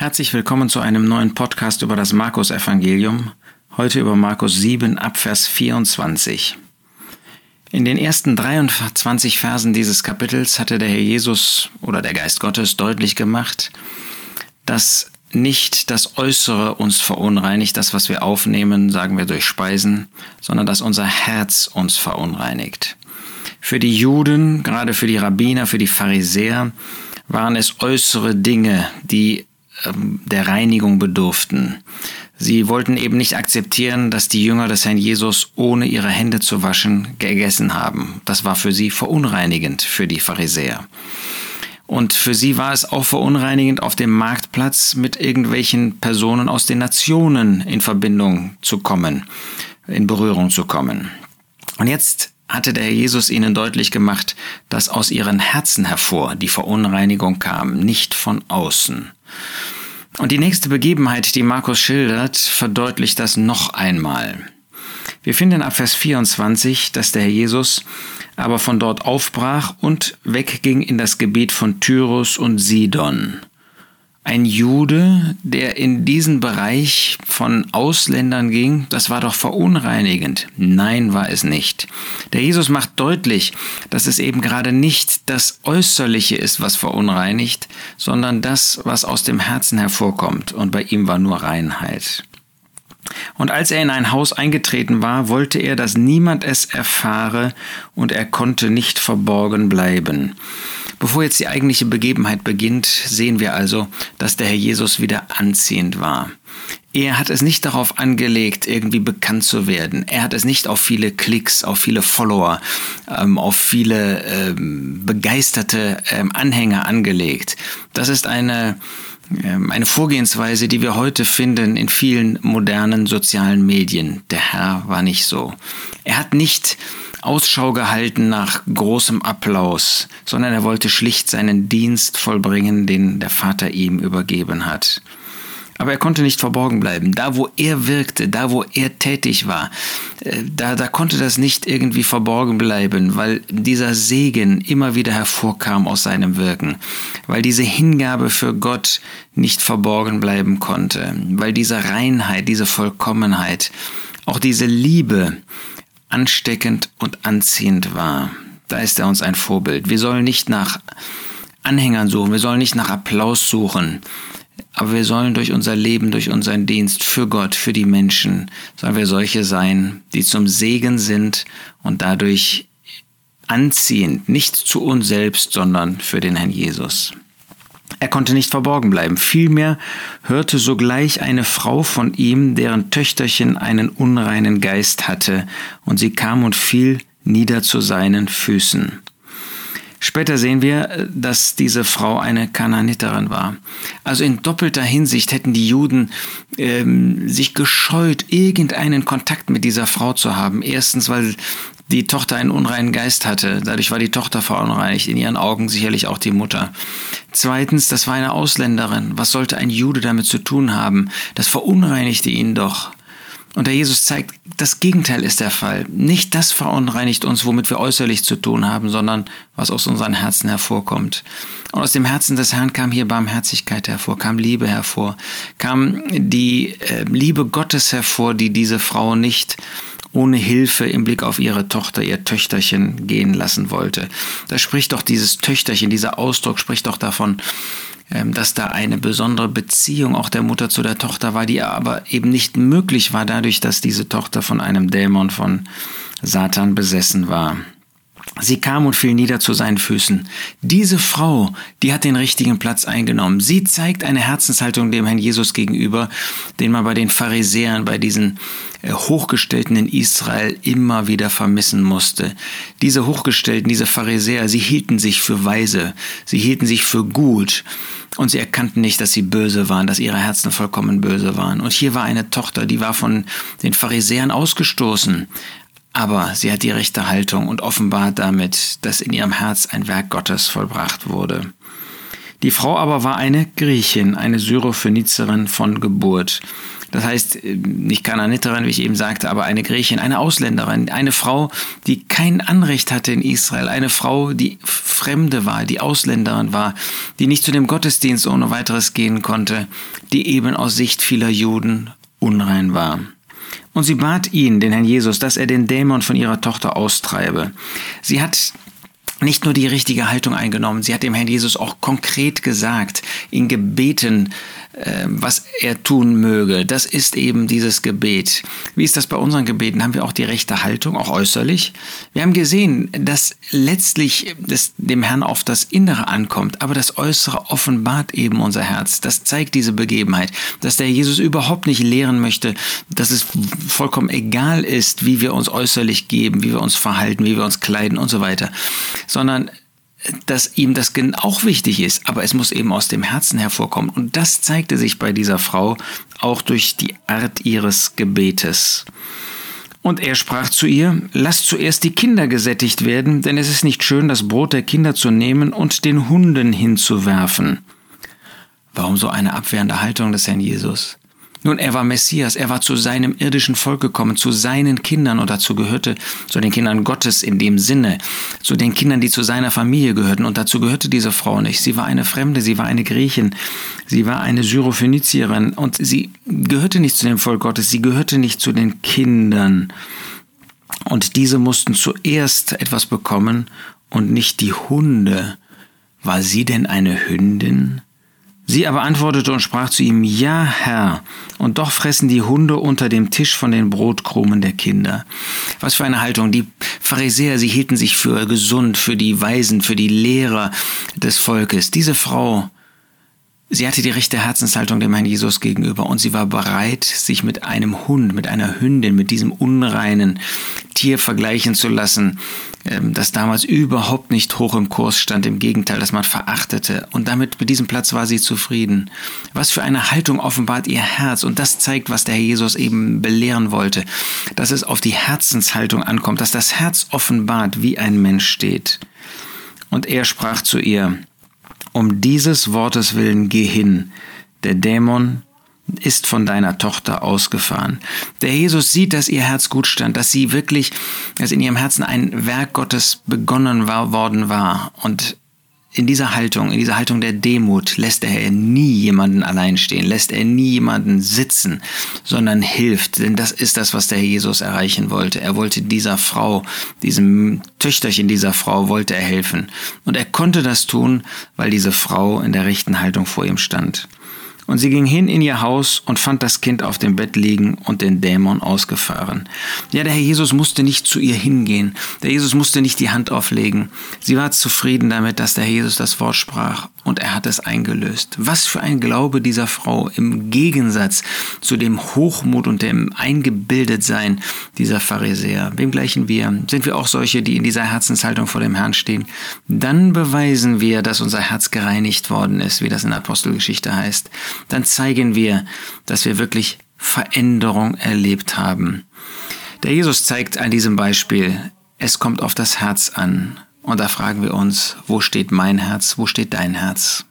Herzlich willkommen zu einem neuen Podcast über das Markus-Evangelium. Heute über Markus 7 Abvers 24. In den ersten 23 Versen dieses Kapitels hatte der Herr Jesus oder der Geist Gottes deutlich gemacht, dass nicht das Äußere uns verunreinigt, das, was wir aufnehmen, sagen wir durch Speisen, sondern dass unser Herz uns verunreinigt. Für die Juden, gerade für die Rabbiner, für die Pharisäer, waren es äußere Dinge, die der Reinigung bedurften. Sie wollten eben nicht akzeptieren, dass die Jünger des Herrn Jesus ohne ihre Hände zu waschen gegessen haben. Das war für sie verunreinigend für die Pharisäer. Und für sie war es auch verunreinigend, auf dem Marktplatz mit irgendwelchen Personen aus den Nationen in Verbindung zu kommen, in Berührung zu kommen. Und jetzt hatte der Herr Jesus ihnen deutlich gemacht, dass aus ihren Herzen hervor die Verunreinigung kam, nicht von außen. Und die nächste Begebenheit, die Markus schildert, verdeutlicht das noch einmal. Wir finden ab Vers 24, dass der Herr Jesus aber von dort aufbrach und wegging in das Gebiet von Tyrus und Sidon ein Jude, der in diesen Bereich von Ausländern ging, das war doch verunreinigend. Nein, war es nicht. Der Jesus macht deutlich, dass es eben gerade nicht das Äußerliche ist, was verunreinigt, sondern das, was aus dem Herzen hervorkommt. Und bei ihm war nur Reinheit. Und als er in ein Haus eingetreten war, wollte er, dass niemand es erfahre, und er konnte nicht verborgen bleiben. Bevor jetzt die eigentliche Begebenheit beginnt, sehen wir also, dass der Herr Jesus wieder anziehend war. Er hat es nicht darauf angelegt, irgendwie bekannt zu werden. Er hat es nicht auf viele Klicks, auf viele Follower, ähm, auf viele ähm, begeisterte ähm, Anhänger angelegt. Das ist eine, eine Vorgehensweise, die wir heute finden in vielen modernen sozialen Medien. Der Herr war nicht so. Er hat nicht Ausschau gehalten nach großem Applaus, sondern er wollte schlicht seinen Dienst vollbringen, den der Vater ihm übergeben hat. Aber er konnte nicht verborgen bleiben. Da, wo er wirkte, da, wo er tätig war, äh, da, da konnte das nicht irgendwie verborgen bleiben, weil dieser Segen immer wieder hervorkam aus seinem Wirken, weil diese Hingabe für Gott nicht verborgen bleiben konnte, weil diese Reinheit, diese Vollkommenheit, auch diese Liebe, ansteckend und anziehend war. Da ist er uns ein Vorbild. Wir sollen nicht nach Anhängern suchen, wir sollen nicht nach Applaus suchen, aber wir sollen durch unser Leben, durch unseren Dienst für Gott, für die Menschen, sollen wir solche sein, die zum Segen sind und dadurch anziehend, nicht zu uns selbst, sondern für den Herrn Jesus. Er konnte nicht verborgen bleiben. Vielmehr hörte sogleich eine Frau von ihm, deren Töchterchen einen unreinen Geist hatte, und sie kam und fiel nieder zu seinen Füßen. Später sehen wir, dass diese Frau eine Kananiterin war. Also in doppelter Hinsicht hätten die Juden ähm, sich gescheut, irgendeinen Kontakt mit dieser Frau zu haben. Erstens, weil die Tochter einen unreinen Geist hatte. Dadurch war die Tochter verunreinigt, in ihren Augen sicherlich auch die Mutter. Zweitens, das war eine Ausländerin. Was sollte ein Jude damit zu tun haben? Das verunreinigte ihn doch. Und der Jesus zeigt, das Gegenteil ist der Fall. Nicht das verunreinigt uns, womit wir äußerlich zu tun haben, sondern was aus unseren Herzen hervorkommt. Und aus dem Herzen des Herrn kam hier Barmherzigkeit hervor, kam Liebe hervor, kam die äh, Liebe Gottes hervor, die diese Frau nicht ohne Hilfe im Blick auf ihre Tochter, ihr Töchterchen gehen lassen wollte. Da spricht doch dieses Töchterchen, dieser Ausdruck spricht doch davon, ähm, dass da eine besondere Beziehung auch der Mutter zu der Tochter war, die aber eben nicht möglich war dadurch, dass diese Tochter von einem Dämon von Satan besessen war. Sie kam und fiel nieder zu seinen Füßen. Diese Frau, die hat den richtigen Platz eingenommen. Sie zeigt eine Herzenshaltung dem Herrn Jesus gegenüber, den man bei den Pharisäern, bei diesen äh, Hochgestellten in Israel immer wieder vermissen musste. Diese Hochgestellten, diese Pharisäer, sie hielten sich für weise, sie hielten sich für gut und sie erkannten nicht, dass sie böse waren, dass ihre Herzen vollkommen böse waren. Und hier war eine Tochter, die war von den Pharisäern ausgestoßen, aber sie hat die rechte Haltung und offenbart damit, dass in ihrem Herz ein Werk Gottes vollbracht wurde. Die Frau aber war eine Griechin, eine Syrophönizerin von Geburt. Das heißt, äh, nicht Kananiterin, wie ich eben sagte, aber eine Griechin, eine Ausländerin, eine Frau, die kein Anrecht hatte in Israel, eine Frau, die Fremde war, die Ausländerin war, die nicht zu dem Gottesdienst ohne weiteres gehen konnte, die eben aus Sicht vieler Juden unrein war. Und sie bat ihn, den Herrn Jesus, dass er den Dämon von ihrer Tochter austreibe. Sie hat nicht nur die richtige Haltung eingenommen, sie hat dem Herrn Jesus auch konkret gesagt, ihn gebeten, was er tun möge. Das ist eben dieses Gebet. Wie ist das bei unseren Gebeten? Haben wir auch die rechte Haltung, auch äußerlich? Wir haben gesehen, dass letztlich es dem Herrn auf das Innere ankommt, aber das Äußere offenbart eben unser Herz. Das zeigt diese Begebenheit, dass der Jesus überhaupt nicht lehren möchte, dass es vollkommen egal ist, wie wir uns äußerlich geben, wie wir uns verhalten, wie wir uns kleiden und so weiter, sondern dass ihm das auch wichtig ist, aber es muss eben aus dem Herzen hervorkommen. Und das zeigte sich bei dieser Frau auch durch die Art ihres Gebetes. Und er sprach zu ihr, Lasst zuerst die Kinder gesättigt werden, denn es ist nicht schön, das Brot der Kinder zu nehmen und den Hunden hinzuwerfen. Warum so eine abwehrende Haltung des Herrn Jesus? Nun, er war Messias, er war zu seinem irdischen Volk gekommen, zu seinen Kindern und dazu gehörte, zu den Kindern Gottes in dem Sinne, zu den Kindern, die zu seiner Familie gehörten und dazu gehörte diese Frau nicht. Sie war eine Fremde, sie war eine Griechin, sie war eine Syrophönizierin und sie gehörte nicht zu dem Volk Gottes, sie gehörte nicht zu den Kindern. Und diese mussten zuerst etwas bekommen und nicht die Hunde. War sie denn eine Hündin? Sie aber antwortete und sprach zu ihm, Ja, Herr, und doch fressen die Hunde unter dem Tisch von den Brotkrumen der Kinder. Was für eine Haltung. Die Pharisäer, sie hielten sich für gesund, für die Weisen, für die Lehrer des Volkes. Diese Frau, sie hatte die rechte Herzenshaltung dem Herrn Jesus gegenüber und sie war bereit, sich mit einem Hund, mit einer Hündin, mit diesem unreinen Tier vergleichen zu lassen, ähm, das damals überhaupt nicht hoch im Kurs stand, im Gegenteil, dass man verachtete. Und damit mit diesem Platz war sie zufrieden. Was für eine Haltung offenbart ihr Herz. Und das zeigt, was der Herr Jesus eben belehren wollte. Dass es auf die Herzenshaltung ankommt, dass das Herz offenbart, wie ein Mensch steht. Und er sprach zu ihr, um dieses Wortes willen geh hin. Der Dämon ist von deiner Tochter ausgefahren. Der Jesus sieht, dass ihr Herz gut stand, dass sie wirklich, dass in ihrem Herzen ein Werk Gottes begonnen war, worden war. Und in dieser Haltung, in dieser Haltung der Demut lässt er nie jemanden allein stehen, lässt er nie jemanden sitzen, sondern hilft. Denn das ist das, was der Jesus erreichen wollte. Er wollte dieser Frau, diesem Töchterchen dieser Frau, wollte er helfen. Und er konnte das tun, weil diese Frau in der rechten Haltung vor ihm stand. Und sie ging hin in ihr Haus und fand das Kind auf dem Bett liegen und den Dämon ausgefahren. Ja, der Herr Jesus musste nicht zu ihr hingehen. Der Jesus musste nicht die Hand auflegen. Sie war zufrieden damit, dass der Herr Jesus das Wort sprach und er hat es eingelöst. Was für ein Glaube dieser Frau im Gegensatz zu dem Hochmut und dem Eingebildetsein dieser Pharisäer. Wem gleichen wir? Sind wir auch solche, die in dieser Herzenshaltung vor dem Herrn stehen? Dann beweisen wir, dass unser Herz gereinigt worden ist, wie das in der Apostelgeschichte heißt dann zeigen wir, dass wir wirklich Veränderung erlebt haben. Der Jesus zeigt an diesem Beispiel, es kommt auf das Herz an. Und da fragen wir uns, wo steht mein Herz, wo steht dein Herz?